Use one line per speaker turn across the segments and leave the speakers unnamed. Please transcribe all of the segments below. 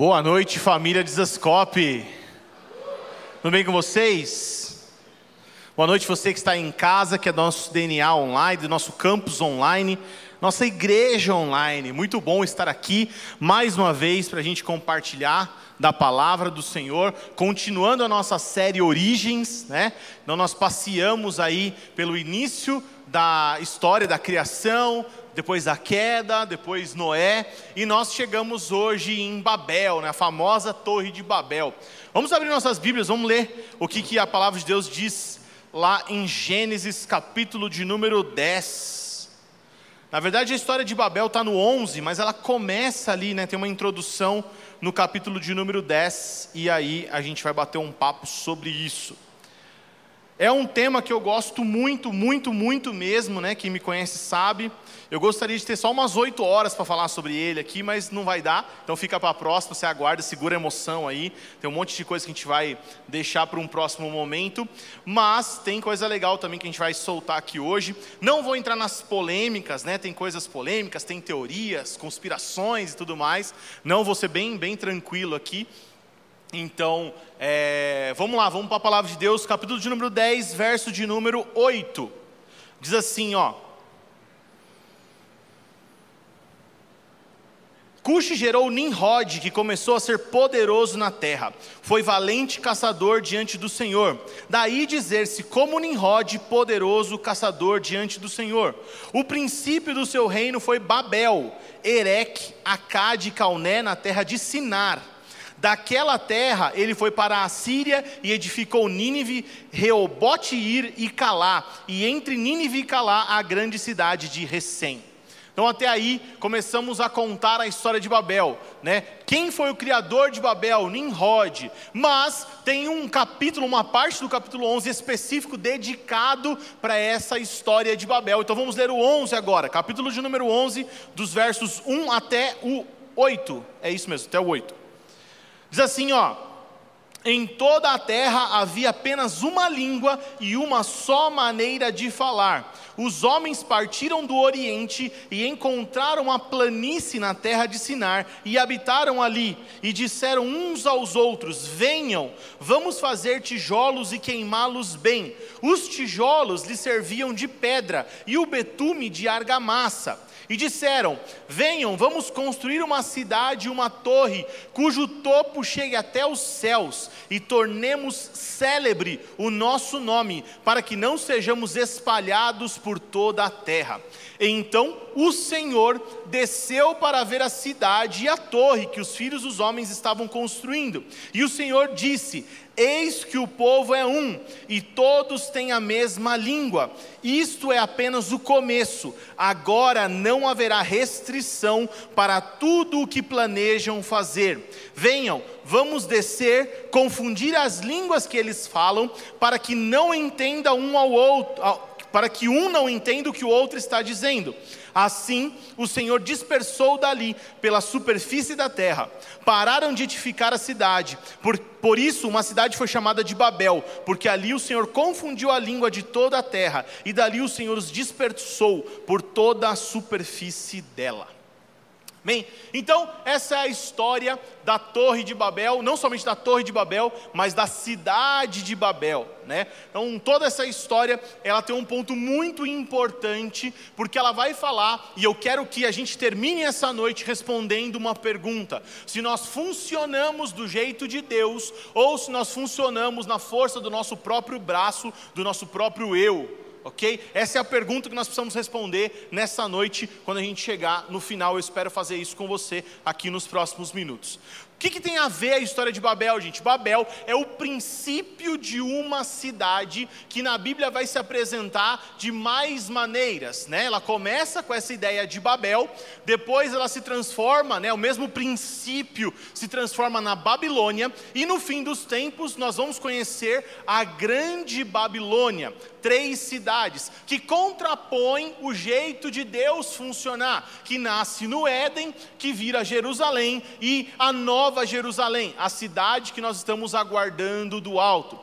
Boa noite, família de Zascope. Tudo bem com vocês? Boa noite, você que está em casa, que é do nosso DNA online, do nosso campus online, nossa igreja online. Muito bom estar aqui mais uma vez para a gente compartilhar da palavra do Senhor, continuando a nossa série Origens, né? Então nós passeamos aí pelo início da história da criação, depois a queda, depois Noé, e nós chegamos hoje em Babel, né, a famosa Torre de Babel. Vamos abrir nossas Bíblias, vamos ler o que, que a palavra de Deus diz lá em Gênesis, capítulo de número 10. Na verdade, a história de Babel está no 11, mas ela começa ali, né, tem uma introdução no capítulo de número 10, e aí a gente vai bater um papo sobre isso. É um tema que eu gosto muito, muito, muito mesmo, né? Quem me conhece sabe. Eu gostaria de ter só umas oito horas para falar sobre ele aqui, mas não vai dar. Então fica para a próxima, você aguarda, segura a emoção aí. Tem um monte de coisa que a gente vai deixar para um próximo momento. Mas tem coisa legal também que a gente vai soltar aqui hoje. Não vou entrar nas polêmicas, né? Tem coisas polêmicas, tem teorias, conspirações e tudo mais. Não vou ser bem, bem tranquilo aqui. Então, é, vamos lá, vamos para a palavra de Deus, capítulo de número 10, verso de número 8. Diz assim, ó. Cuxi gerou Nimrod, que começou a ser poderoso na terra. Foi valente caçador diante do Senhor. Daí dizer-se como Nimrod, poderoso caçador diante do Senhor. O princípio do seu reino foi Babel, Erec, Acade e Calné, na terra de Sinar. Daquela terra ele foi para a Síria e edificou Nínive, Reobote-ir e Calá, e entre Nínive e Calá a grande cidade de Recém. Então até aí começamos a contar a história de Babel, né? Quem foi o criador de Babel? Nimrod. Mas tem um capítulo, uma parte do capítulo 11 específico dedicado para essa história de Babel. Então vamos ler o 11 agora, capítulo de número 11, dos versos 1 até o 8. É isso mesmo, até o 8. Diz assim, ó: Em toda a terra havia apenas uma língua e uma só maneira de falar. Os homens partiram do Oriente e encontraram uma planície na terra de Sinar e habitaram ali e disseram uns aos outros: Venham, vamos fazer tijolos e queimá-los bem. Os tijolos lhe serviam de pedra e o betume de argamassa e disseram: Venham, vamos construir uma cidade, uma torre, cujo topo chegue até os céus, e tornemos célebre o nosso nome, para que não sejamos espalhados por toda a terra. Então o Senhor desceu para ver a cidade e a torre que os filhos dos homens estavam construindo. E o Senhor disse: Eis que o povo é um, e todos têm a mesma língua. Isto é apenas o começo. Agora não haverá restrição para tudo o que planejam fazer. Venham, vamos descer, confundir as línguas que eles falam, para que não entenda um ao outro, para que um não entenda o que o outro está dizendo. Assim, o Senhor dispersou dali pela superfície da terra. Pararam de edificar a cidade. Por, por isso, uma cidade foi chamada de Babel, porque ali o Senhor confundiu a língua de toda a terra, e dali o Senhor os dispersou por toda a superfície dela. Bem, então essa é a história da Torre de Babel, não somente da Torre de Babel, mas da cidade de Babel, né? Então toda essa história, ela tem um ponto muito importante, porque ela vai falar, e eu quero que a gente termine essa noite respondendo uma pergunta: se nós funcionamos do jeito de Deus ou se nós funcionamos na força do nosso próprio braço, do nosso próprio eu ok? Essa é a pergunta que nós precisamos responder nessa noite, quando a gente chegar no final. Eu espero fazer isso com você aqui nos próximos minutos que, que tem a ver a história de Babel, gente? Babel é o princípio de uma cidade que na Bíblia vai se apresentar de mais maneiras, né? Ela começa com essa ideia de Babel, depois ela se transforma, né? O mesmo princípio se transforma na Babilônia e no fim dos tempos nós vamos conhecer a grande Babilônia, três cidades que contrapõem o jeito de Deus funcionar, que nasce no Éden, que vira Jerusalém e a nova Jerusalém, a cidade que nós estamos aguardando do alto.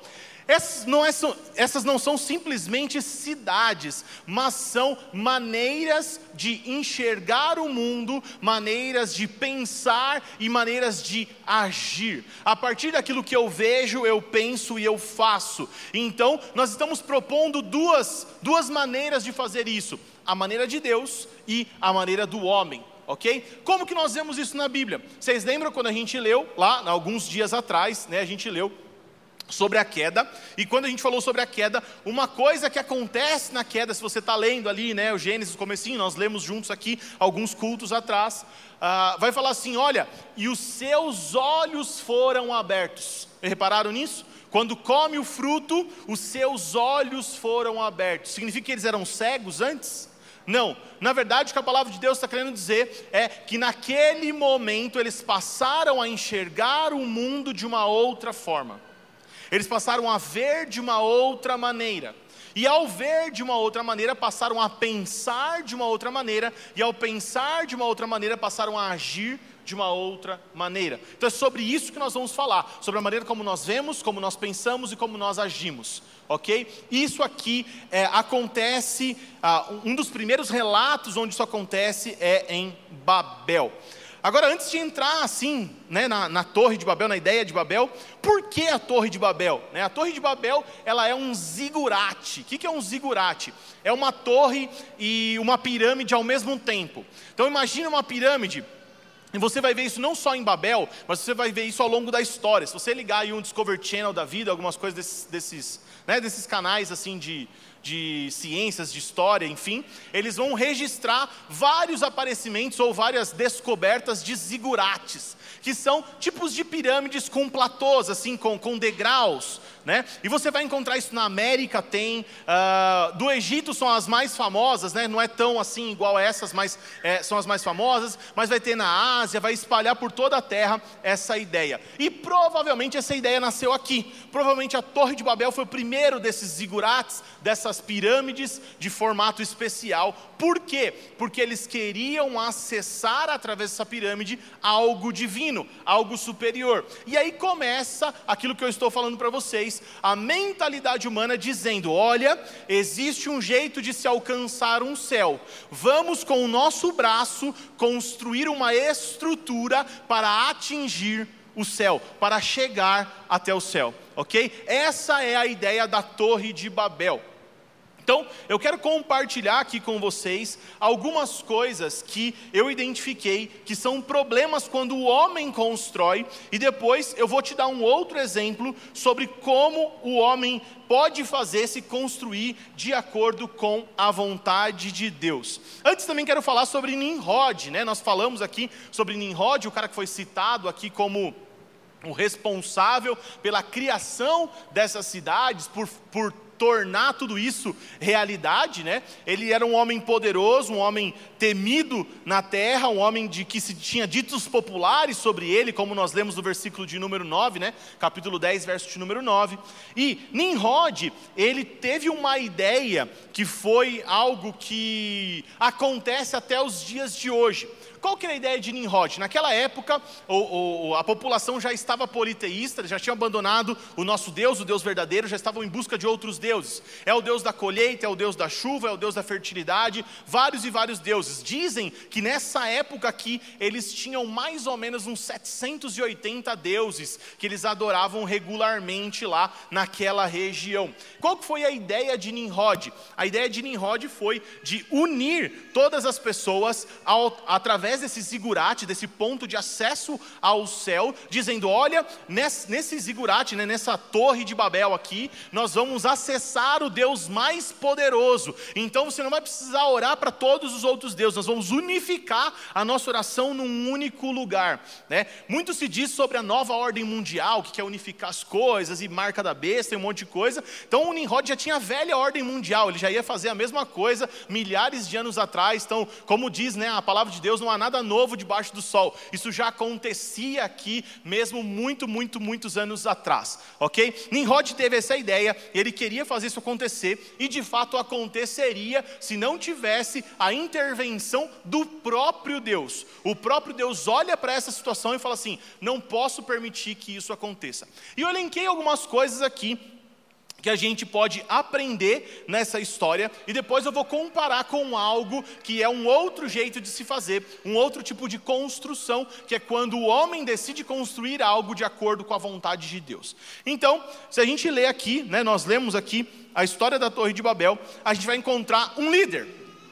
Essas não, é, essas não, são simplesmente cidades, mas são maneiras de enxergar o mundo, maneiras de pensar e maneiras de agir. A partir daquilo que eu vejo, eu penso e eu faço. Então, nós estamos propondo duas, duas maneiras de fazer isso: a maneira de Deus e a maneira do homem ok? Como que nós vemos isso na Bíblia? Vocês lembram quando a gente leu, lá, alguns dias atrás, né, a gente leu sobre a queda, e quando a gente falou sobre a queda, uma coisa que acontece na queda, se você está lendo ali, né, o Gênesis, o comecinho, nós lemos juntos aqui, alguns cultos atrás, uh, vai falar assim, olha, e os seus olhos foram abertos, repararam nisso? Quando come o fruto, os seus olhos foram abertos, significa que eles eram cegos antes? Não, na verdade o que a palavra de Deus está querendo dizer é que naquele momento eles passaram a enxergar o mundo de uma outra forma. Eles passaram a ver de uma outra maneira. E ao ver de uma outra maneira, passaram a pensar de uma outra maneira, e ao pensar de uma outra maneira, passaram a agir de uma outra maneira. Então é sobre isso que nós vamos falar, sobre a maneira como nós vemos, como nós pensamos e como nós agimos, ok? Isso aqui é, acontece, ah, um dos primeiros relatos onde isso acontece é em Babel. Agora, antes de entrar assim, né, na, na, Torre de Babel, na ideia de Babel, por que a Torre de Babel? Né, a Torre de Babel, ela é um zigurate. O que, que é um zigurate? É uma torre e uma pirâmide ao mesmo tempo. Então, imagine uma pirâmide e você vai ver isso não só em Babel, mas você vai ver isso ao longo da história. Se você ligar aí um Discovery Channel da vida, algumas coisas desses, desses, né, desses canais assim de, de ciências, de história, enfim, eles vão registrar vários aparecimentos ou várias descobertas de zigurates, que são tipos de pirâmides com platôs, assim, com, com degraus, né? E você vai encontrar isso na América, tem, uh, do Egito são as mais famosas, né? Não é tão assim igual essas, mas é, são as mais famosas, mas vai ter na Ásia, vai espalhar por toda a terra essa ideia. E provavelmente essa ideia nasceu aqui. Provavelmente a Torre de Babel foi o primeiro desses zigurates, dessas pirâmides de formato especial. Por quê? Porque eles queriam acessar através dessa pirâmide algo divino, algo superior. E aí começa aquilo que eu estou falando para vocês a mentalidade humana dizendo: olha, existe um jeito de se alcançar um céu, vamos com o nosso braço construir uma estrutura para atingir o céu, para chegar até o céu, ok? Essa é a ideia da Torre de Babel. Então, eu quero compartilhar aqui com vocês algumas coisas que eu identifiquei que são problemas quando o homem constrói, e depois eu vou te dar um outro exemplo sobre como o homem pode fazer se construir de acordo com a vontade de Deus. Antes também quero falar sobre Nimrod, né? Nós falamos aqui sobre Nimrod, o cara que foi citado aqui como o responsável pela criação dessas cidades, por, por tornar tudo isso realidade, né? Ele era um homem poderoso, um homem temido na terra, um homem de que se tinha ditos populares sobre ele, como nós lemos no versículo de número 9, né? Capítulo 10, verso de número 9. E Nimrod, ele teve uma ideia que foi algo que acontece até os dias de hoje. Qual que era a ideia de Nimrod? Naquela época, o, o, a população já estava politeísta, já tinha abandonado o nosso Deus, o Deus verdadeiro, já estavam em busca de outros deuses. É o Deus da colheita, é o Deus da chuva, é o Deus da fertilidade, vários e vários deuses. Dizem que nessa época aqui, eles tinham mais ou menos uns 780 deuses que eles adoravam regularmente lá naquela região. Qual que foi a ideia de Nimrod? A ideia de Nimrod foi de unir todas as pessoas ao, através através desse zigurate, desse ponto de acesso ao céu, dizendo: olha, nesse, zigurate, né, nessa torre de Babel aqui, nós vamos acessar o Deus mais poderoso. Então você não vai precisar orar para todos os outros deuses, nós vamos unificar a nossa oração num único lugar. Né? Muito se diz sobre a nova ordem mundial, que quer unificar as coisas e marca da besta e um monte de coisa. Então o Nimrod já tinha a velha ordem mundial, ele já ia fazer a mesma coisa milhares de anos atrás. Então, como diz né, a palavra de Deus, não há nada novo debaixo do sol. Isso já acontecia aqui mesmo muito, muito, muitos anos atrás, ok? Nimrod teve essa ideia, ele queria fazer isso acontecer e de fato aconteceria se não tivesse a intervenção do próprio Deus. O próprio Deus olha para essa situação e fala assim: não posso permitir que isso aconteça. E eu elenquei algumas coisas aqui que a gente pode aprender nessa história e depois eu vou comparar com algo que é um outro jeito de se fazer, um outro tipo de construção, que é quando o homem decide construir algo de acordo com a vontade de Deus. Então, se a gente lê aqui, né, nós lemos aqui a história da Torre de Babel, a gente vai encontrar um líder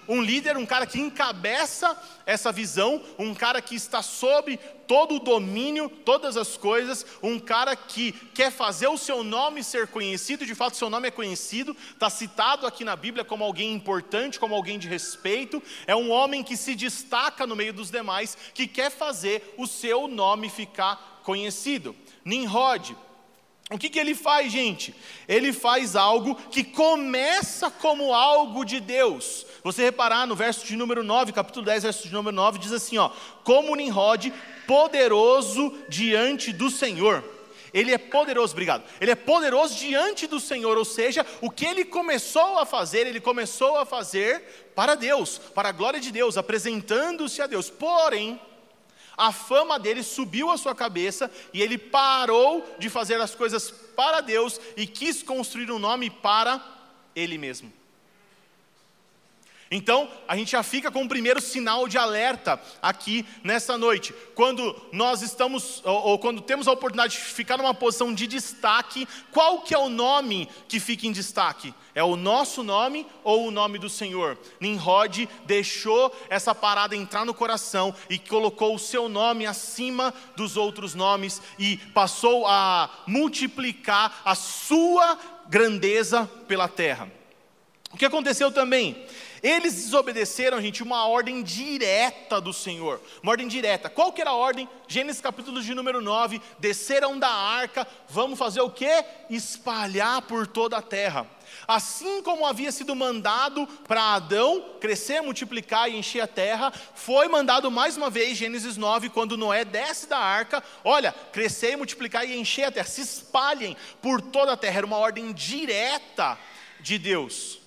um líder, um cara que encabeça essa visão, um cara que está sob todo o domínio, todas as coisas, um cara que quer fazer o seu nome ser conhecido, de fato, seu nome é conhecido, está citado aqui na Bíblia como alguém importante, como alguém de respeito, é um homem que se destaca no meio dos demais, que quer fazer o seu nome ficar conhecido. Nimrod, o que, que ele faz, gente? Ele faz algo que começa como algo de Deus. Você reparar no verso de número 9, capítulo 10, verso de número 9, diz assim: ó, como Nimrod, poderoso diante do Senhor. Ele é poderoso, obrigado. Ele é poderoso diante do Senhor, ou seja, o que ele começou a fazer, ele começou a fazer para Deus, para a glória de Deus, apresentando-se a Deus. Porém, a fama dele subiu à sua cabeça e ele parou de fazer as coisas para Deus e quis construir um nome para ele mesmo. Então, a gente já fica com o primeiro sinal de alerta aqui nessa noite. Quando nós estamos, ou, ou, quando temos a oportunidade de ficar numa posição de destaque, qual que é o nome que fica em destaque? É o nosso nome ou o nome do Senhor? Nimrod deixou essa parada entrar no coração e colocou o seu nome acima dos outros nomes e passou a multiplicar a sua grandeza pela terra. O que aconteceu também? Eles desobedeceram, gente, uma ordem direta do Senhor. Uma ordem direta. Qual que era a ordem? Gênesis capítulo de número 9. Desceram da arca, vamos fazer o quê? Espalhar por toda a terra. Assim como havia sido mandado para Adão crescer, multiplicar e encher a terra, foi mandado mais uma vez, Gênesis 9, quando Noé desce da arca, olha, crescer, multiplicar e encher a terra, se espalhem por toda a terra, era uma ordem direta de Deus.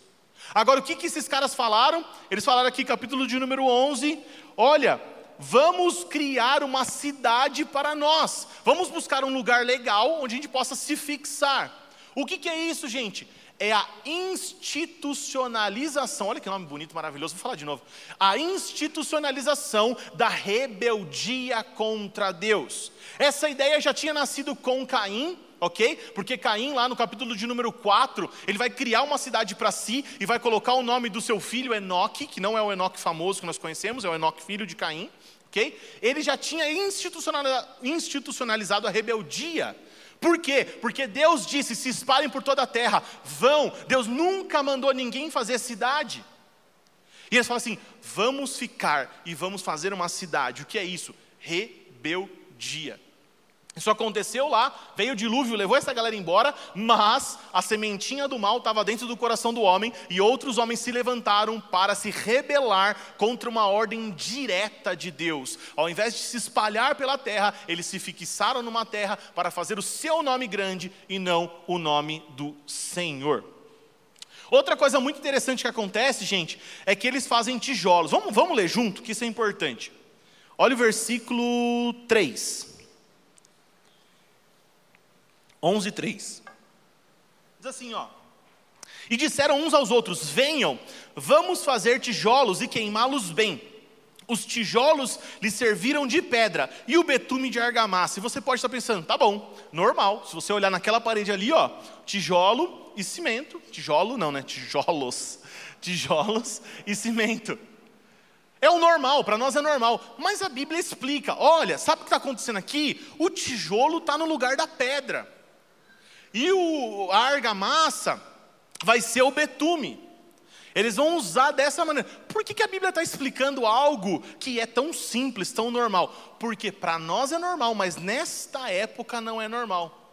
Agora, o que, que esses caras falaram? Eles falaram aqui, capítulo de número 11: olha, vamos criar uma cidade para nós, vamos buscar um lugar legal onde a gente possa se fixar. O que, que é isso, gente? É a institucionalização, olha que nome bonito, maravilhoso, vou falar de novo. A institucionalização da rebeldia contra Deus. Essa ideia já tinha nascido com Caim, ok? Porque Caim, lá no capítulo de número 4, ele vai criar uma cidade para si e vai colocar o nome do seu filho Enoque, que não é o Enoque famoso que nós conhecemos, é o Enoque filho de Caim, ok? Ele já tinha institucionalizado a rebeldia. Por quê? Porque Deus disse: se espalhem por toda a terra, vão. Deus nunca mandou ninguém fazer cidade. E eles falam assim: vamos ficar e vamos fazer uma cidade. O que é isso? Rebeldia. Isso aconteceu lá, veio o dilúvio, levou essa galera embora, mas a sementinha do mal estava dentro do coração do homem e outros homens se levantaram para se rebelar contra uma ordem direta de Deus. Ao invés de se espalhar pela terra, eles se fixaram numa terra para fazer o seu nome grande e não o nome do Senhor. Outra coisa muito interessante que acontece, gente, é que eles fazem tijolos. Vamos, vamos ler junto, que isso é importante. Olha o versículo 3. 11, 3. Diz assim, ó. E disseram uns aos outros: Venham, vamos fazer tijolos e queimá-los bem. Os tijolos lhe serviram de pedra e o betume de argamassa. E você pode estar pensando, tá bom, normal. Se você olhar naquela parede ali, ó, tijolo e cimento. Tijolo não, né? Tijolos. Tijolos e cimento. É o normal, para nós é normal. Mas a Bíblia explica: olha, sabe o que está acontecendo aqui? O tijolo está no lugar da pedra. E o, a argamassa vai ser o betume. Eles vão usar dessa maneira. Por que, que a Bíblia está explicando algo que é tão simples, tão normal? Porque para nós é normal, mas nesta época não é normal.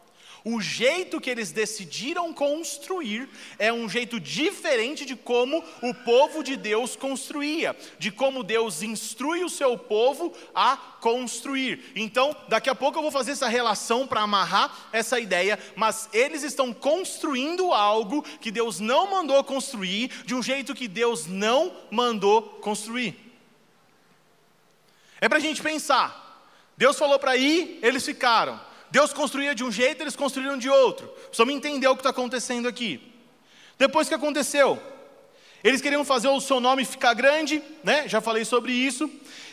O jeito que eles decidiram construir é um jeito diferente de como o povo de Deus construía, de como Deus instrui o seu povo a construir. Então, daqui a pouco eu vou fazer essa relação para amarrar essa ideia, mas eles estão construindo algo que Deus não mandou construir, de um jeito que Deus não mandou construir. É para a gente pensar. Deus falou para ir, eles ficaram. Deus construía de um jeito, eles construíram de outro. Só me entender o que está acontecendo aqui. Depois que aconteceu, eles queriam fazer o seu nome ficar grande, né? Já falei sobre isso.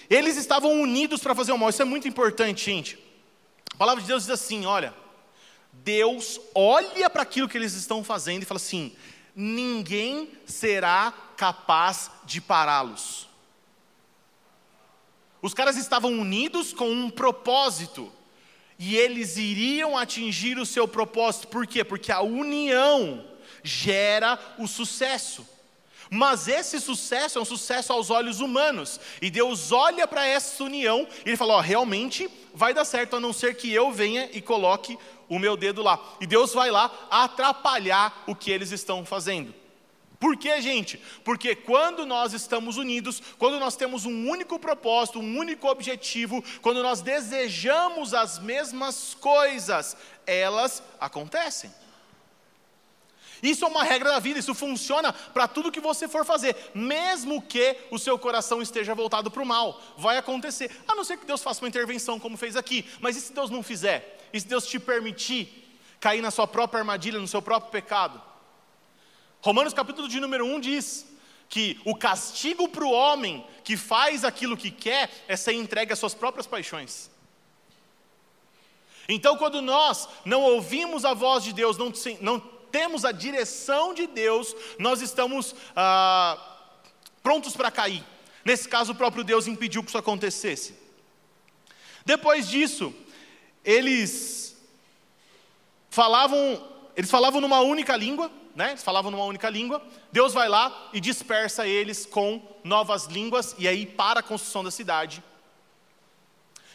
Eles estavam unidos para fazer o mal. Isso é muito importante, gente. A palavra de Deus diz assim: olha, Deus olha para aquilo que eles estão fazendo e fala assim: ninguém será capaz de pará-los. Os caras estavam unidos com um propósito, e eles iriam atingir o seu propósito, por quê? Porque a união gera o sucesso. Mas esse sucesso é um sucesso aos olhos humanos, e Deus olha para essa união e ele fala: ó, realmente vai dar certo, a não ser que eu venha e coloque o meu dedo lá. E Deus vai lá atrapalhar o que eles estão fazendo. Por quê, gente? Porque quando nós estamos unidos, quando nós temos um único propósito, um único objetivo, quando nós desejamos as mesmas coisas, elas acontecem. Isso é uma regra da vida, isso funciona para tudo que você for fazer, mesmo que o seu coração esteja voltado para o mal, vai acontecer, a não ser que Deus faça uma intervenção, como fez aqui, mas e se Deus não fizer? E se Deus te permitir cair na sua própria armadilha, no seu próprio pecado? Romanos capítulo de número 1 diz que o castigo para o homem que faz aquilo que quer é ser entregue às suas próprias paixões. Então, quando nós não ouvimos a voz de Deus, não, não temos a direção de Deus, nós estamos ah, prontos para cair. Nesse caso, o próprio Deus impediu que isso acontecesse. Depois disso, eles falavam, eles falavam numa única língua, né, eles falavam numa única língua, Deus vai lá e dispersa eles com novas línguas, e aí para a construção da cidade.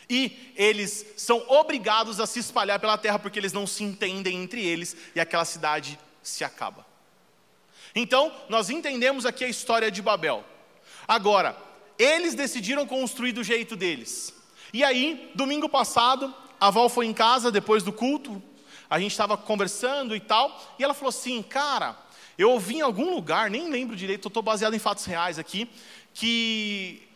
E eles são obrigados a se espalhar pela terra porque eles não se entendem entre eles e aquela cidade se acaba. Então, nós entendemos aqui a história de Babel. Agora, eles decidiram construir do jeito deles. E aí, domingo passado, a Val foi em casa depois do culto, a gente estava conversando e tal, e ela falou assim: Cara, eu ouvi em algum lugar, nem lembro direito, estou baseado em fatos reais aqui, que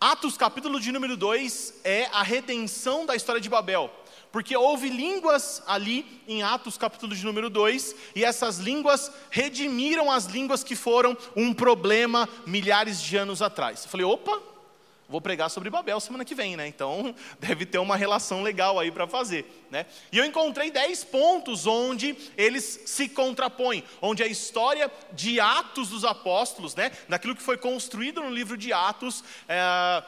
Atos capítulo de número 2 é a redenção da história de Babel. Porque houve línguas ali em Atos capítulo de número 2, e essas línguas redimiram as línguas que foram um problema milhares de anos atrás. Eu falei, opa, Vou pregar sobre Babel semana que vem, né? Então deve ter uma relação legal aí para fazer, né? E eu encontrei dez pontos onde eles se contrapõem, onde a história de Atos dos Apóstolos, né? Daquilo que foi construído no livro de Atos, é,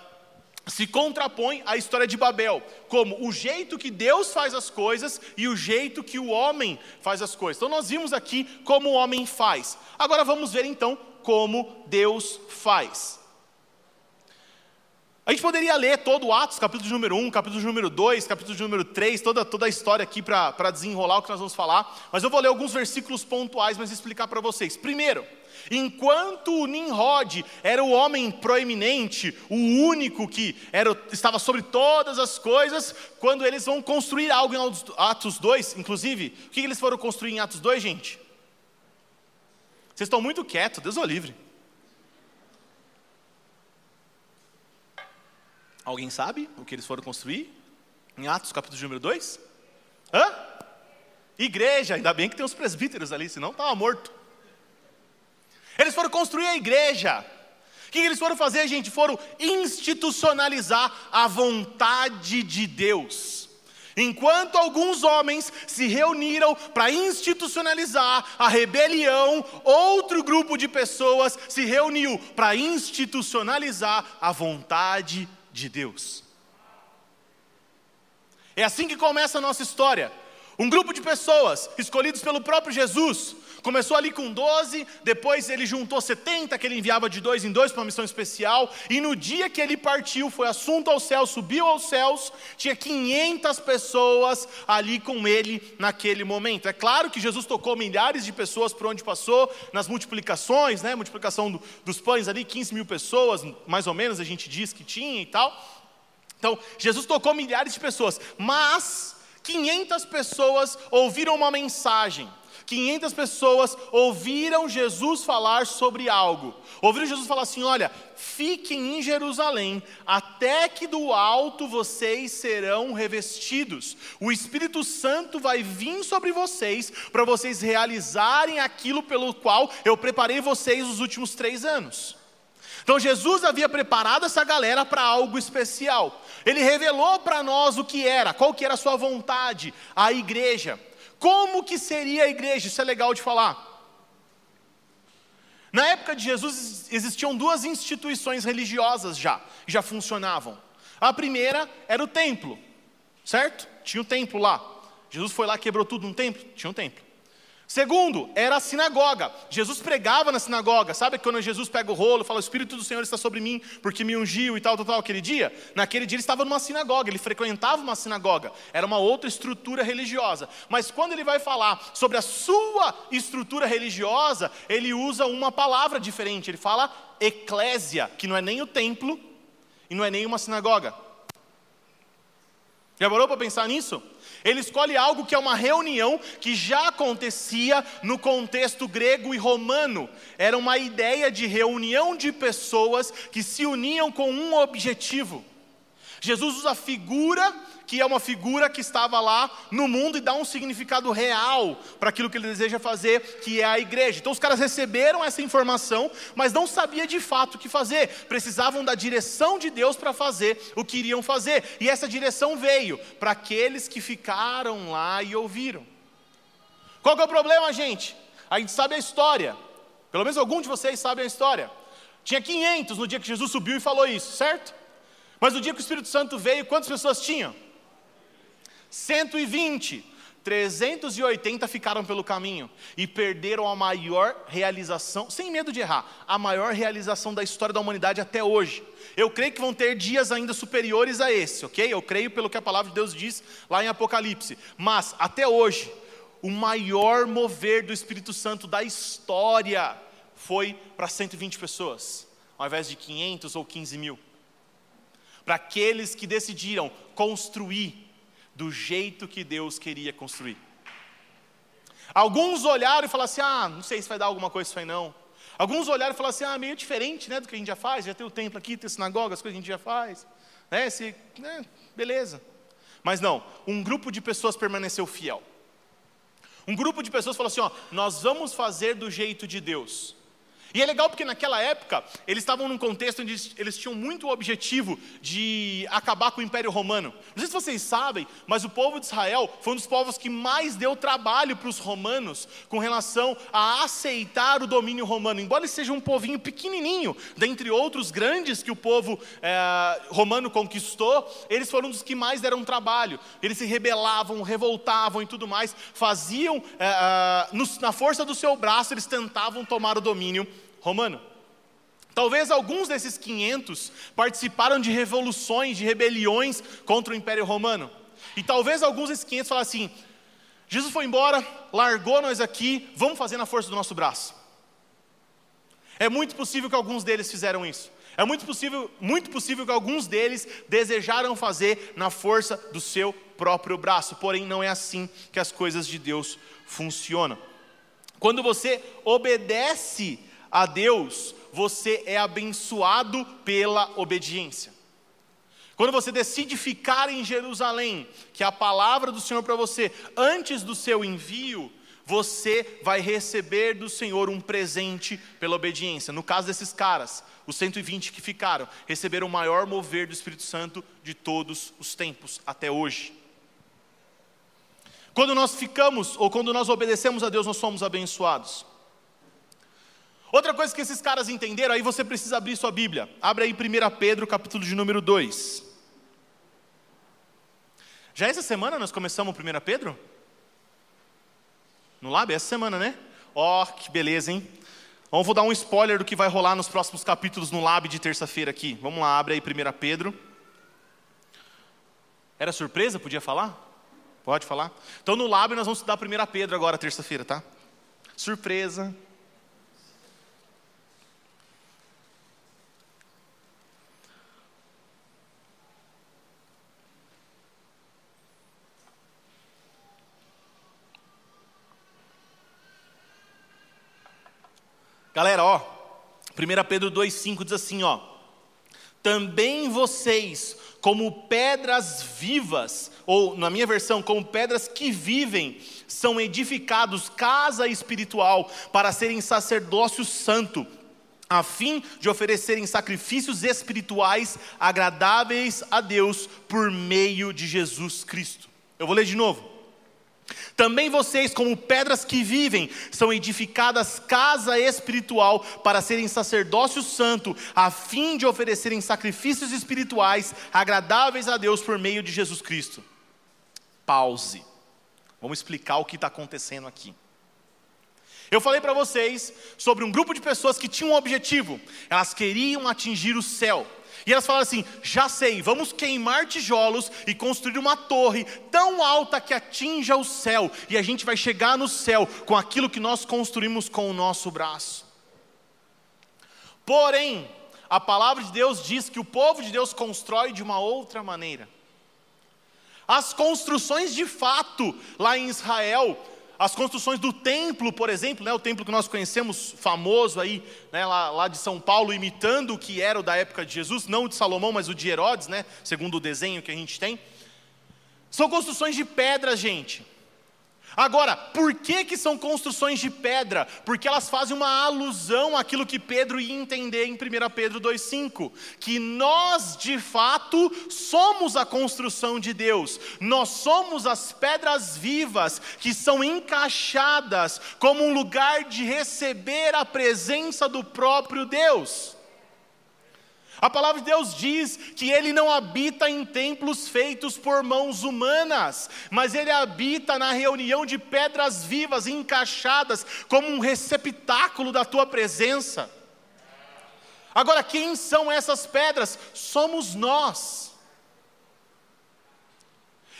se contrapõe à história de Babel, como o jeito que Deus faz as coisas e o jeito que o homem faz as coisas. Então nós vimos aqui como o homem faz. Agora vamos ver então como Deus faz. A gente poderia ler todo o Atos, capítulo de número 1, capítulo de número 2, capítulo de número 3, toda, toda a história aqui para desenrolar o que nós vamos falar, mas eu vou ler alguns versículos pontuais, mas explicar para vocês. Primeiro, enquanto Nimrod era o homem proeminente, o único que era, estava sobre todas as coisas, quando eles vão construir algo em Atos 2, inclusive, o que eles foram construir em Atos 2, gente? Vocês estão muito quietos, Deus o livre. Alguém sabe o que eles foram construir? Em Atos, capítulo número 2? Hã? Igreja, ainda bem que tem os presbíteros ali, senão estava morto. Eles foram construir a igreja. O que eles foram fazer, gente? Foram institucionalizar a vontade de Deus. Enquanto alguns homens se reuniram para institucionalizar a rebelião, outro grupo de pessoas se reuniu para institucionalizar a vontade de Deus. É assim que começa a nossa história. Um grupo de pessoas, escolhidos pelo próprio Jesus, começou ali com 12, depois ele juntou 70, que ele enviava de dois em dois para uma missão especial, e no dia que ele partiu, foi assunto ao céu, subiu aos céus, tinha 500 pessoas ali com ele naquele momento. É claro que Jesus tocou milhares de pessoas por onde passou, nas multiplicações, né, multiplicação do, dos pães ali, 15 mil pessoas, mais ou menos a gente diz que tinha e tal. Então, Jesus tocou milhares de pessoas, mas 500 pessoas ouviram uma mensagem 500 pessoas ouviram Jesus falar sobre algo. Ouviram Jesus falar assim: olha, fiquem em Jerusalém, até que do alto vocês serão revestidos. O Espírito Santo vai vir sobre vocês, para vocês realizarem aquilo pelo qual eu preparei vocês os últimos três anos. Então Jesus havia preparado essa galera para algo especial. Ele revelou para nós o que era, qual que era a sua vontade, a igreja. Como que seria a igreja? Isso é legal de falar. Na época de Jesus existiam duas instituições religiosas já, já funcionavam. A primeira era o templo, certo? Tinha o um templo lá. Jesus foi lá, quebrou tudo no templo? Tinha um templo. Segundo, era a sinagoga. Jesus pregava na sinagoga. Sabe quando Jesus pega o rolo e fala: O Espírito do Senhor está sobre mim, porque me ungiu e tal, tal, tal, aquele dia? Naquele dia ele estava numa sinagoga, ele frequentava uma sinagoga. Era uma outra estrutura religiosa. Mas quando ele vai falar sobre a sua estrutura religiosa, ele usa uma palavra diferente. Ele fala eclésia, que não é nem o templo e não é nem uma sinagoga. Já parou para pensar nisso? Ele escolhe algo que é uma reunião que já acontecia no contexto grego e romano. Era uma ideia de reunião de pessoas que se uniam com um objetivo. Jesus usa a figura que é uma figura que estava lá no mundo e dá um significado real para aquilo que ele deseja fazer, que é a igreja. Então os caras receberam essa informação, mas não sabia de fato o que fazer. Precisavam da direção de Deus para fazer o que iriam fazer. E essa direção veio para aqueles que ficaram lá e ouviram. Qual que é o problema, gente? A gente sabe a história. Pelo menos algum de vocês sabe a história. Tinha 500 no dia que Jesus subiu e falou isso, certo? Mas no dia que o Espírito Santo veio, quantas pessoas tinham? 120. 380 ficaram pelo caminho e perderam a maior realização, sem medo de errar, a maior realização da história da humanidade até hoje. Eu creio que vão ter dias ainda superiores a esse, ok? Eu creio pelo que a palavra de Deus diz lá em Apocalipse. Mas, até hoje, o maior mover do Espírito Santo da história foi para 120 pessoas, ao invés de 500 ou 15 mil. Para aqueles que decidiram construir do jeito que Deus queria construir. Alguns olharam e falaram assim: ah, não sei se vai dar alguma coisa isso aí não. Alguns olharam e falaram assim: ah, meio diferente né, do que a gente já faz, já tem o templo aqui, tem a sinagoga, as coisas que a gente já faz. Né, se, né, beleza. Mas não, um grupo de pessoas permaneceu fiel. Um grupo de pessoas falou assim: ó, nós vamos fazer do jeito de Deus. E é legal porque naquela época eles estavam num contexto onde eles tinham muito o objetivo de acabar com o Império Romano. Não sei se vocês sabem, mas o povo de Israel foi um dos povos que mais deu trabalho para os romanos com relação a aceitar o domínio romano. Embora eles sejam um povinho pequenininho, dentre outros grandes que o povo é, romano conquistou, eles foram um dos que mais deram trabalho. Eles se rebelavam, revoltavam e tudo mais, faziam é, é, na força do seu braço, eles tentavam tomar o domínio romano. Talvez alguns desses 500 participaram de revoluções, de rebeliões contra o Império Romano. E talvez alguns desses 500 falassem assim: Jesus foi embora, largou nós aqui, vamos fazer na força do nosso braço. É muito possível que alguns deles fizeram isso. É muito possível, muito possível que alguns deles desejaram fazer na força do seu próprio braço. Porém, não é assim que as coisas de Deus funcionam. Quando você obedece a Deus, você é abençoado pela obediência. Quando você decide ficar em Jerusalém, que é a palavra do Senhor para você, antes do seu envio, você vai receber do Senhor um presente pela obediência. No caso desses caras, os 120 que ficaram, receberam o maior mover do Espírito Santo de todos os tempos, até hoje. Quando nós ficamos, ou quando nós obedecemos a Deus, nós somos abençoados. Outra coisa que esses caras entenderam, aí você precisa abrir sua Bíblia. Abre aí 1 Pedro, capítulo de número 2. Já essa semana nós começamos 1 Pedro? No Lab? Essa semana, né? Ó, oh, que beleza, hein? Vamos vou dar um spoiler do que vai rolar nos próximos capítulos no Lab de terça-feira aqui. Vamos lá, abre aí 1 Pedro. Era surpresa? Podia falar? Pode falar? Então no Lab nós vamos estudar 1 Pedro agora, terça-feira, tá? Surpresa. Galera, ó, 1 Pedro 2,5 diz assim: ó, também vocês, como pedras vivas, ou na minha versão, como pedras que vivem, são edificados casa espiritual para serem sacerdócio santo, a fim de oferecerem sacrifícios espirituais agradáveis a Deus por meio de Jesus Cristo. Eu vou ler de novo. Também vocês, como pedras que vivem, são edificadas casa espiritual para serem sacerdócio santo, a fim de oferecerem sacrifícios espirituais agradáveis a Deus por meio de Jesus Cristo. Pause. Vamos explicar o que está acontecendo aqui. Eu falei para vocês sobre um grupo de pessoas que tinham um objetivo, elas queriam atingir o céu. E elas falaram assim: já sei, vamos queimar tijolos e construir uma torre tão alta que atinja o céu, e a gente vai chegar no céu com aquilo que nós construímos com o nosso braço. Porém, a palavra de Deus diz que o povo de Deus constrói de uma outra maneira. As construções de fato lá em Israel as construções do templo, por exemplo, né, o templo que nós conhecemos, famoso aí, né, lá, lá, de São Paulo, imitando o que era o da época de Jesus, não o de Salomão, mas o de Herodes, né, segundo o desenho que a gente tem. São construções de pedra, gente. Agora, por que, que são construções de pedra? Porque elas fazem uma alusão àquilo que Pedro ia entender em 1 Pedro 2,5: que nós de fato somos a construção de Deus, nós somos as pedras vivas que são encaixadas como um lugar de receber a presença do próprio Deus. A palavra de Deus diz que ele não habita em templos feitos por mãos humanas, mas ele habita na reunião de pedras vivas encaixadas como um receptáculo da tua presença. Agora, quem são essas pedras? Somos nós.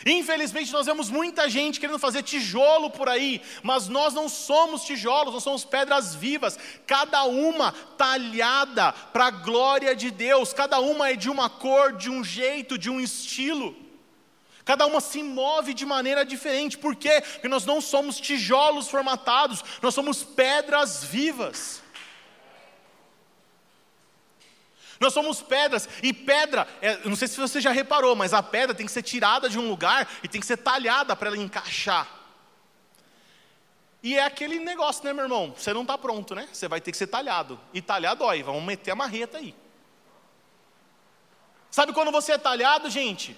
Infelizmente, nós vemos muita gente querendo fazer tijolo por aí, mas nós não somos tijolos, nós somos pedras vivas, cada uma talhada para a glória de Deus, cada uma é de uma cor, de um jeito, de um estilo. Cada uma se move de maneira diferente, por quê? Porque nós não somos tijolos formatados, nós somos pedras vivas. Nós somos pedras, e pedra, é, não sei se você já reparou, mas a pedra tem que ser tirada de um lugar e tem que ser talhada para ela encaixar. E é aquele negócio, né, meu irmão? Você não está pronto, né? Você vai ter que ser talhado. E talhar dói, vamos meter a marreta aí. Sabe quando você é talhado, gente?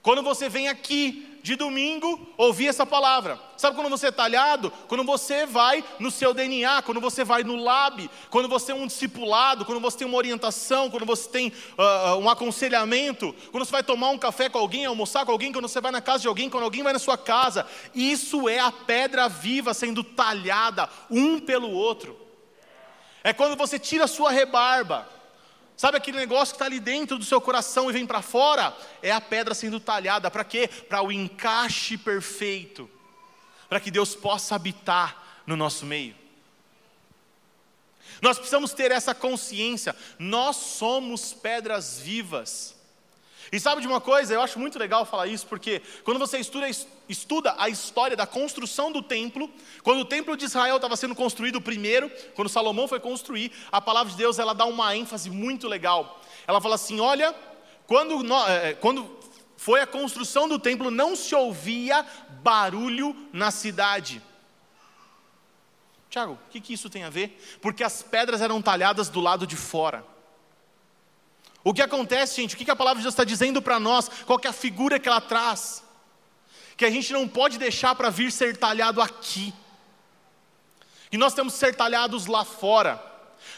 Quando você vem aqui de domingo ouvir essa palavra. Sabe quando você é talhado? Quando você vai no seu DNA, quando você vai no lab, quando você é um discipulado, quando você tem uma orientação, quando você tem uh, um aconselhamento, quando você vai tomar um café com alguém, almoçar com alguém, quando você vai na casa de alguém, quando alguém vai na sua casa. Isso é a pedra viva sendo talhada um pelo outro. É quando você tira a sua rebarba Sabe aquele negócio que está ali dentro do seu coração e vem para fora? É a pedra sendo talhada. Para quê? Para o encaixe perfeito. Para que Deus possa habitar no nosso meio. Nós precisamos ter essa consciência. Nós somos pedras vivas. E sabe de uma coisa? Eu acho muito legal falar isso, porque quando você estuda, estuda a história da construção do templo, quando o templo de Israel estava sendo construído primeiro, quando Salomão foi construir, a palavra de Deus ela dá uma ênfase muito legal. Ela fala assim: olha, quando, é, quando foi a construção do templo, não se ouvia barulho na cidade. Tiago, o que, que isso tem a ver? Porque as pedras eram talhadas do lado de fora. O que acontece, gente? O que a palavra de Deus está dizendo para nós? Qual é a figura que ela traz? Que a gente não pode deixar para vir ser talhado aqui. E nós temos que ser talhados lá fora.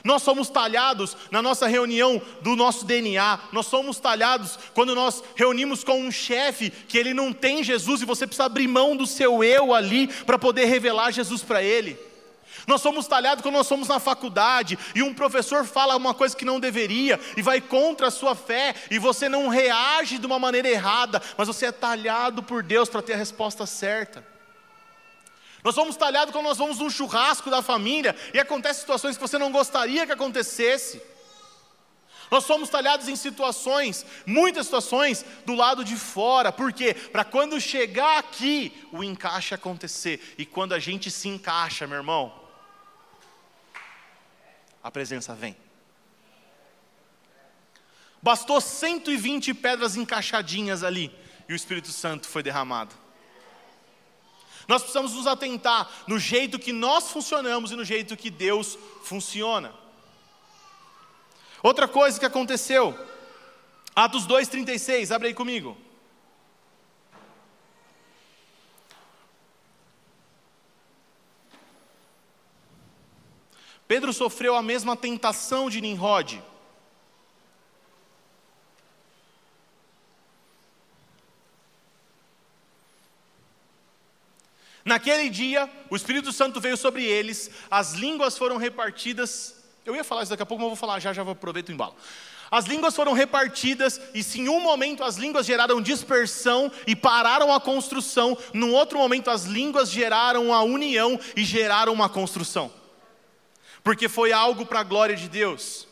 Nós somos talhados na nossa reunião do nosso DNA. Nós somos talhados quando nós reunimos com um chefe que ele não tem Jesus e você precisa abrir mão do seu eu ali para poder revelar Jesus para ele. Nós somos talhados quando nós somos na faculdade e um professor fala uma coisa que não deveria e vai contra a sua fé e você não reage de uma maneira errada, mas você é talhado por Deus para ter a resposta certa. Nós somos talhados quando nós vamos num churrasco da família e acontecem situações que você não gostaria que acontecesse. Nós somos talhados em situações, muitas situações, do lado de fora. Por quê? Para quando chegar aqui, o encaixe acontecer. E quando a gente se encaixa, meu irmão, a presença vem. Bastou 120 pedras encaixadinhas ali e o Espírito Santo foi derramado. Nós precisamos nos atentar no jeito que nós funcionamos e no jeito que Deus funciona. Outra coisa que aconteceu, Atos 2,36, abre aí comigo. Pedro sofreu a mesma tentação de Nimrod. Naquele dia, o Espírito Santo veio sobre eles, as línguas foram repartidas. Eu ia falar isso daqui a pouco, mas vou falar já, já vou aproveitar o embalo. As línguas foram repartidas, e se em um momento as línguas geraram dispersão e pararam a construção, num outro momento as línguas geraram a união e geraram uma construção. Porque foi algo para a glória de Deus.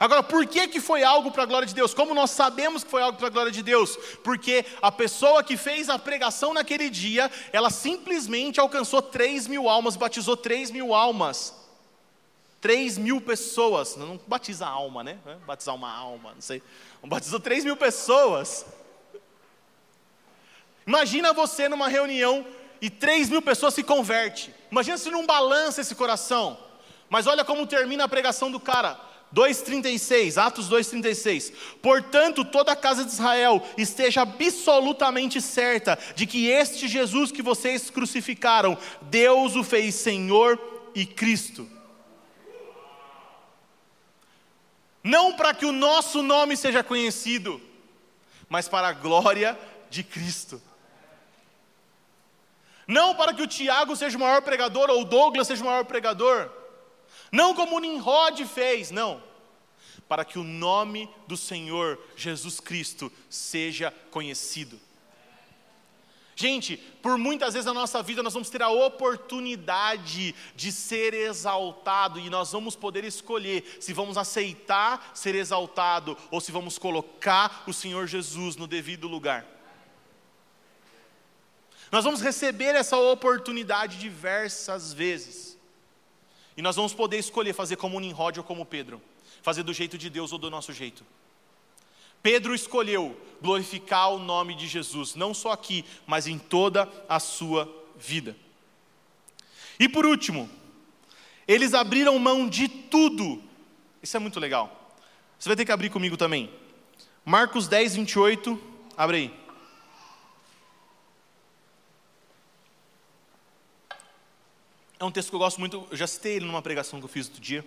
Agora, por que, que foi algo para a glória de Deus? Como nós sabemos que foi algo para a glória de Deus? Porque a pessoa que fez a pregação naquele dia, ela simplesmente alcançou 3 mil almas, batizou 3 mil almas. 3 mil pessoas, não batiza a alma, né? Batizar uma alma, não sei. Batizou 3 mil pessoas. Imagina você numa reunião e 3 mil pessoas se converte. Imagina se não balança esse coração. Mas olha como termina a pregação do cara. 2,36, Atos 2,36. Portanto, toda a casa de Israel esteja absolutamente certa de que este Jesus que vocês crucificaram, Deus o fez Senhor e Cristo. Não para que o nosso nome seja conhecido, mas para a glória de Cristo. Não para que o Tiago seja o maior pregador ou o Douglas seja o maior pregador não como Nimrod fez, não. Para que o nome do Senhor Jesus Cristo seja conhecido. Gente, por muitas vezes na nossa vida nós vamos ter a oportunidade de ser exaltado e nós vamos poder escolher se vamos aceitar ser exaltado ou se vamos colocar o Senhor Jesus no devido lugar. Nós vamos receber essa oportunidade diversas vezes. E nós vamos poder escolher fazer como Nimrod ou como Pedro, fazer do jeito de Deus ou do nosso jeito. Pedro escolheu glorificar o nome de Jesus, não só aqui, mas em toda a sua vida. E por último, eles abriram mão de tudo. Isso é muito legal. Você vai ter que abrir comigo também. Marcos 10, 28. Abre aí. É um texto que eu gosto muito, eu já citei ele numa pregação que eu fiz outro dia.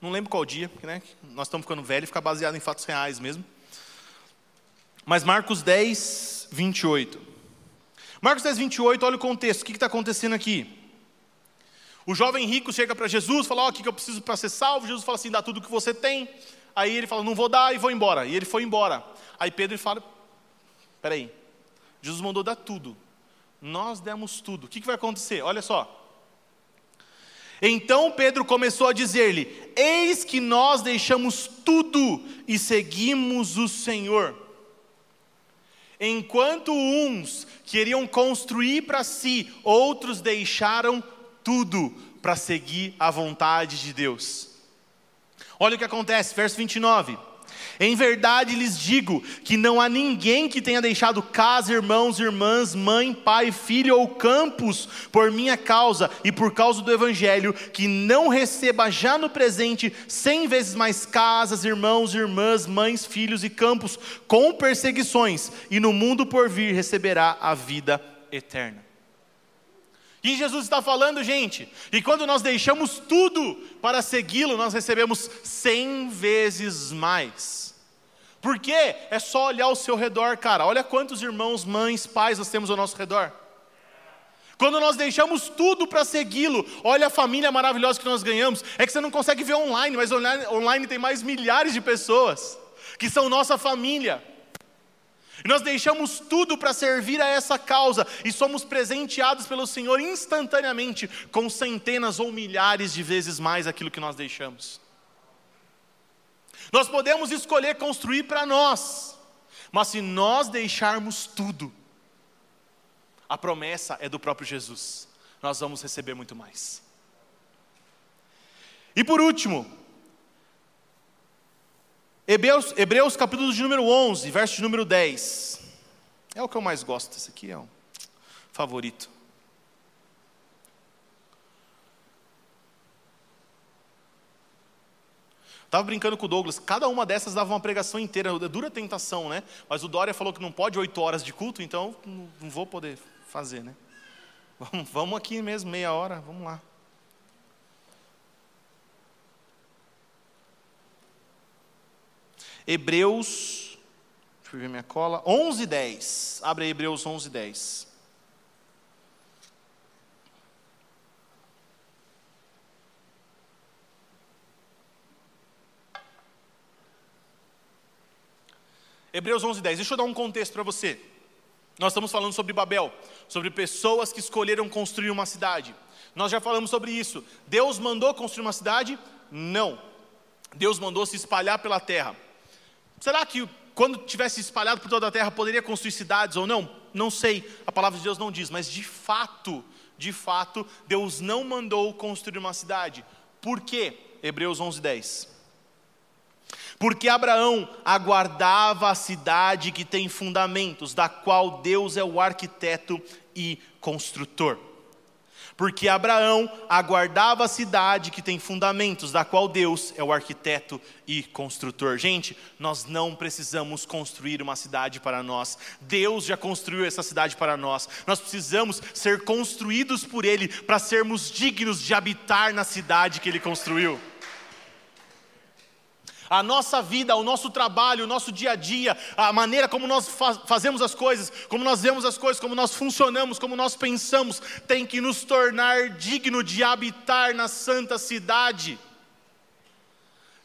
Não lembro qual dia, né? Nós estamos ficando velhos fica baseado em fatos reais mesmo. Mas Marcos 10, 28. Marcos 10, 28, olha o contexto, o que está acontecendo aqui? O jovem rico chega para Jesus, fala: Ó, oh, o que, que eu preciso para ser salvo? Jesus fala assim: dá tudo o que você tem. Aí ele fala: não vou dar e vou embora. E ele foi embora. Aí Pedro fala: peraí, Jesus mandou dar tudo nós demos tudo. O que, que vai acontecer? Olha só. Então Pedro começou a dizer-lhe: Eis que nós deixamos tudo e seguimos o Senhor. Enquanto uns queriam construir para si, outros deixaram tudo para seguir a vontade de Deus. Olha o que acontece, verso 29. Em verdade lhes digo que não há ninguém que tenha deixado casa, irmãos, irmãs, mãe, pai, filho ou campos por minha causa e por causa do evangelho, que não receba já no presente cem vezes mais casas, irmãos, irmãs, mães, filhos e campos com perseguições, e no mundo por vir receberá a vida eterna. E Jesus está falando, gente, e quando nós deixamos tudo para segui-lo, nós recebemos cem vezes mais. Porque é só olhar ao seu redor, cara. Olha quantos irmãos, mães, pais nós temos ao nosso redor. Quando nós deixamos tudo para segui-lo, olha a família maravilhosa que nós ganhamos. É que você não consegue ver online, mas online tem mais milhares de pessoas que são nossa família. E nós deixamos tudo para servir a essa causa e somos presenteados pelo Senhor instantaneamente com centenas ou milhares de vezes mais aquilo que nós deixamos. Nós podemos escolher construir para nós, mas se nós deixarmos tudo, a promessa é do próprio Jesus, nós vamos receber muito mais. E por último, Hebreus, Hebreus capítulo de número 11, verso de número 10. É o que eu mais gosto, esse aqui é o favorito. Estava brincando com o Douglas, cada uma dessas dava uma pregação inteira, é dura tentação, né? Mas o Dória falou que não pode oito horas de culto, então não vou poder fazer, né? Vamos, vamos aqui mesmo, meia hora, vamos lá. Hebreus, deixa eu ver minha cola, 11, 10. Abre aí Hebreus 11, 10. Hebreus 11, 10. Deixa eu dar um contexto para você. Nós estamos falando sobre Babel, sobre pessoas que escolheram construir uma cidade. Nós já falamos sobre isso. Deus mandou construir uma cidade? Não. Deus mandou se espalhar pela terra. Será que quando tivesse espalhado por toda a terra poderia construir cidades ou não? Não sei. A palavra de Deus não diz, mas de fato, de fato, Deus não mandou construir uma cidade. Por quê? Hebreus 11, 10. Porque Abraão aguardava a cidade que tem fundamentos, da qual Deus é o arquiteto e construtor. Porque Abraão aguardava a cidade que tem fundamentos, da qual Deus é o arquiteto e construtor. Gente, nós não precisamos construir uma cidade para nós. Deus já construiu essa cidade para nós. Nós precisamos ser construídos por Ele para sermos dignos de habitar na cidade que Ele construiu a nossa vida, o nosso trabalho, o nosso dia a dia, a maneira como nós fazemos as coisas, como nós vemos as coisas, como nós funcionamos, como nós pensamos, tem que nos tornar digno de habitar na santa cidade.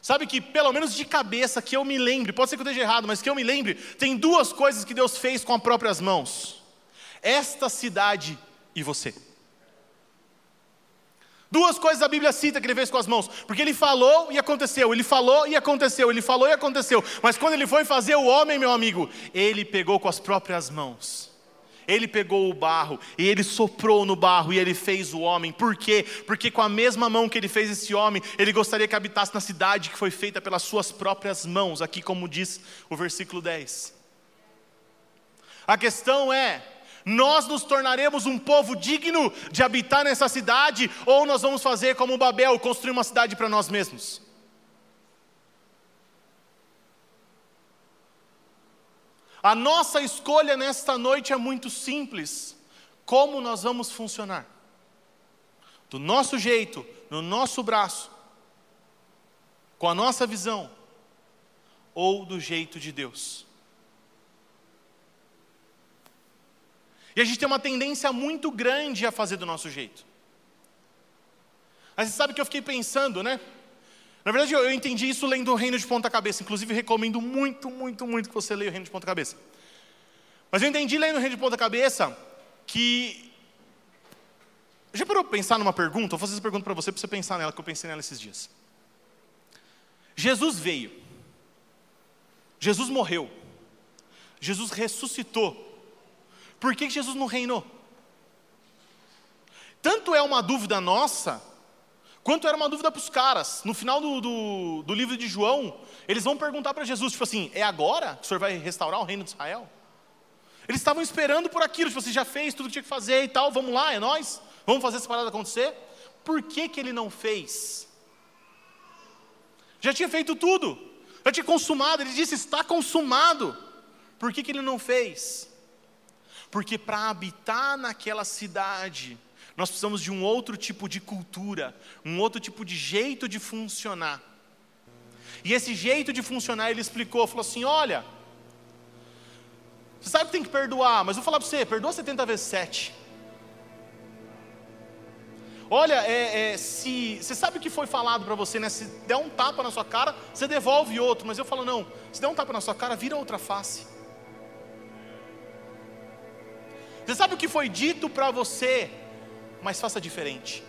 Sabe que, pelo menos de cabeça, que eu me lembre, pode ser que eu esteja errado, mas que eu me lembre, tem duas coisas que Deus fez com as próprias mãos: esta cidade e você. Duas coisas a Bíblia cita que ele fez com as mãos, porque ele falou e aconteceu, ele falou e aconteceu, ele falou e aconteceu, mas quando ele foi fazer o homem, meu amigo, ele pegou com as próprias mãos. Ele pegou o barro e ele soprou no barro e ele fez o homem. Por quê? Porque com a mesma mão que ele fez esse homem, ele gostaria que habitasse na cidade que foi feita pelas suas próprias mãos, aqui como diz o versículo 10. A questão é, nós nos tornaremos um povo digno de habitar nessa cidade, ou nós vamos fazer como Babel, construir uma cidade para nós mesmos? A nossa escolha nesta noite é muito simples. Como nós vamos funcionar? Do nosso jeito, no nosso braço, com a nossa visão, ou do jeito de Deus? E a gente tem uma tendência muito grande a fazer do nosso jeito. Mas você sabe que eu fiquei pensando, né? Na verdade, eu, entendi isso lendo o Reino de Ponta Cabeça. Inclusive, recomendo muito, muito, muito que você leia o Reino de Ponta Cabeça. Mas eu entendi lendo o Reino de Ponta Cabeça que. Já parou para pensar numa pergunta? Vou fazer essa pergunta para você, para você pensar nela, que eu pensei nela esses dias. Jesus veio. Jesus morreu. Jesus ressuscitou. Por que Jesus não reinou? Tanto é uma dúvida nossa, quanto era uma dúvida para os caras. No final do, do, do, livro de João, eles vão perguntar para Jesus, tipo assim, é agora que o Senhor vai restaurar o reino de Israel? Eles estavam esperando por aquilo, tipo, você já fez tudo que tinha que fazer e tal, vamos lá, é nós? Vamos fazer essa parada acontecer? Por que, que ele não fez? Já tinha feito tudo, já tinha consumado, ele disse, está consumado. Por que, que ele não fez? Porque para habitar naquela cidade, nós precisamos de um outro tipo de cultura, um outro tipo de jeito de funcionar. E esse jeito de funcionar, ele explicou, falou assim: olha, você sabe que tem que perdoar, mas vou falar para você: perdoa 70 vezes 7. Olha, é, é, se você sabe o que foi falado para você, né? Se der um tapa na sua cara, você devolve outro. Mas eu falo, não, se der um tapa na sua cara, vira outra face. Você sabe o que foi dito para você, mas faça diferente.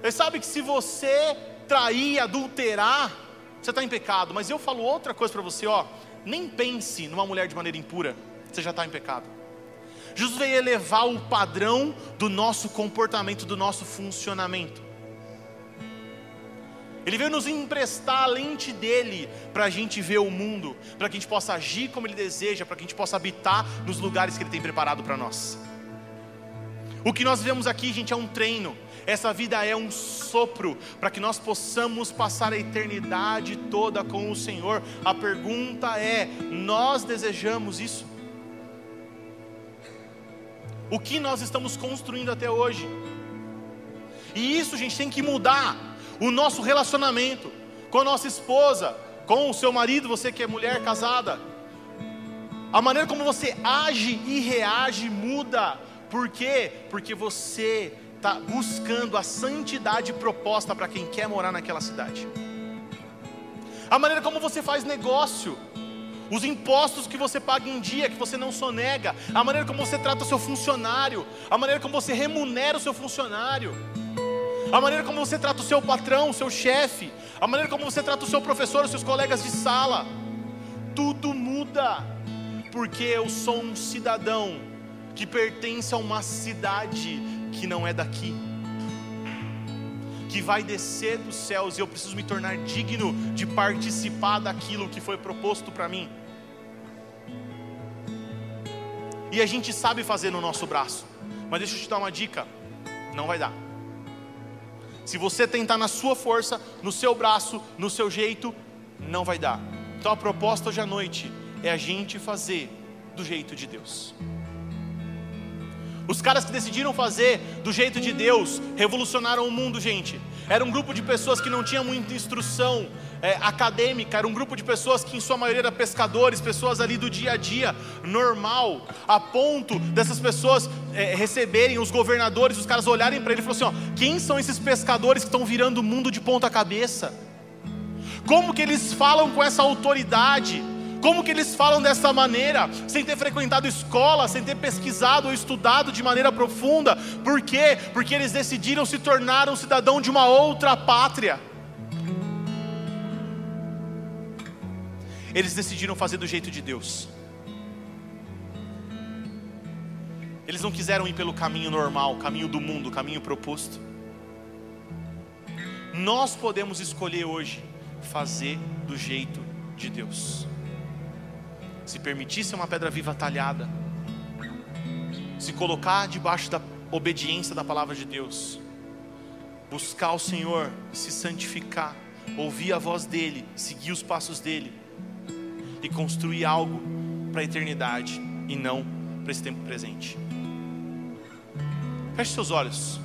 Você sabe que se você trair, adulterar, você está em pecado. Mas eu falo outra coisa para você, ó. Nem pense numa mulher de maneira impura, você já está em pecado. Jesus veio elevar o padrão do nosso comportamento, do nosso funcionamento. Ele veio nos emprestar a lente dele para a gente ver o mundo, para que a gente possa agir como ele deseja, para que a gente possa habitar nos lugares que ele tem preparado para nós. O que nós vemos aqui, gente, é um treino. Essa vida é um sopro para que nós possamos passar a eternidade toda com o Senhor. A pergunta é: nós desejamos isso? O que nós estamos construindo até hoje? E isso, gente, tem que mudar o nosso relacionamento com a nossa esposa, com o seu marido, você que é mulher casada. A maneira como você age e reage muda. Por quê? Porque você está buscando a santidade proposta para quem quer morar naquela cidade. A maneira como você faz negócio, os impostos que você paga em dia, que você não sonega, a maneira como você trata o seu funcionário, a maneira como você remunera o seu funcionário, a maneira como você trata o seu patrão, o seu chefe, a maneira como você trata o seu professor, os seus colegas de sala, tudo muda, porque eu sou um cidadão que pertence a uma cidade que não é daqui, que vai descer dos céus e eu preciso me tornar digno de participar daquilo que foi proposto para mim. E a gente sabe fazer no nosso braço, mas deixa eu te dar uma dica: não vai dar. Se você tentar na sua força, no seu braço, no seu jeito, não vai dar. Então a proposta hoje à noite é a gente fazer do jeito de Deus. Os caras que decidiram fazer do jeito de Deus revolucionaram o mundo, gente. Era um grupo de pessoas que não tinha muita instrução é, acadêmica, era um grupo de pessoas que, em sua maioria, eram pescadores, pessoas ali do dia a dia normal, a ponto dessas pessoas é, receberem os governadores, os caras olharem para ele e falarem assim: ó, quem são esses pescadores que estão virando o mundo de ponta cabeça? Como que eles falam com essa autoridade? Como que eles falam dessa maneira, sem ter frequentado escola, sem ter pesquisado ou estudado de maneira profunda? Por quê? Porque eles decidiram se tornar um cidadão de uma outra pátria. Eles decidiram fazer do jeito de Deus. Eles não quiseram ir pelo caminho normal, caminho do mundo, caminho proposto. Nós podemos escolher hoje fazer do jeito de Deus se permitir ser uma pedra viva talhada, se colocar debaixo da obediência da palavra de Deus, buscar o Senhor, se santificar, ouvir a voz dEle, seguir os passos dEle e construir algo para a eternidade e não para esse tempo presente. Feche seus olhos.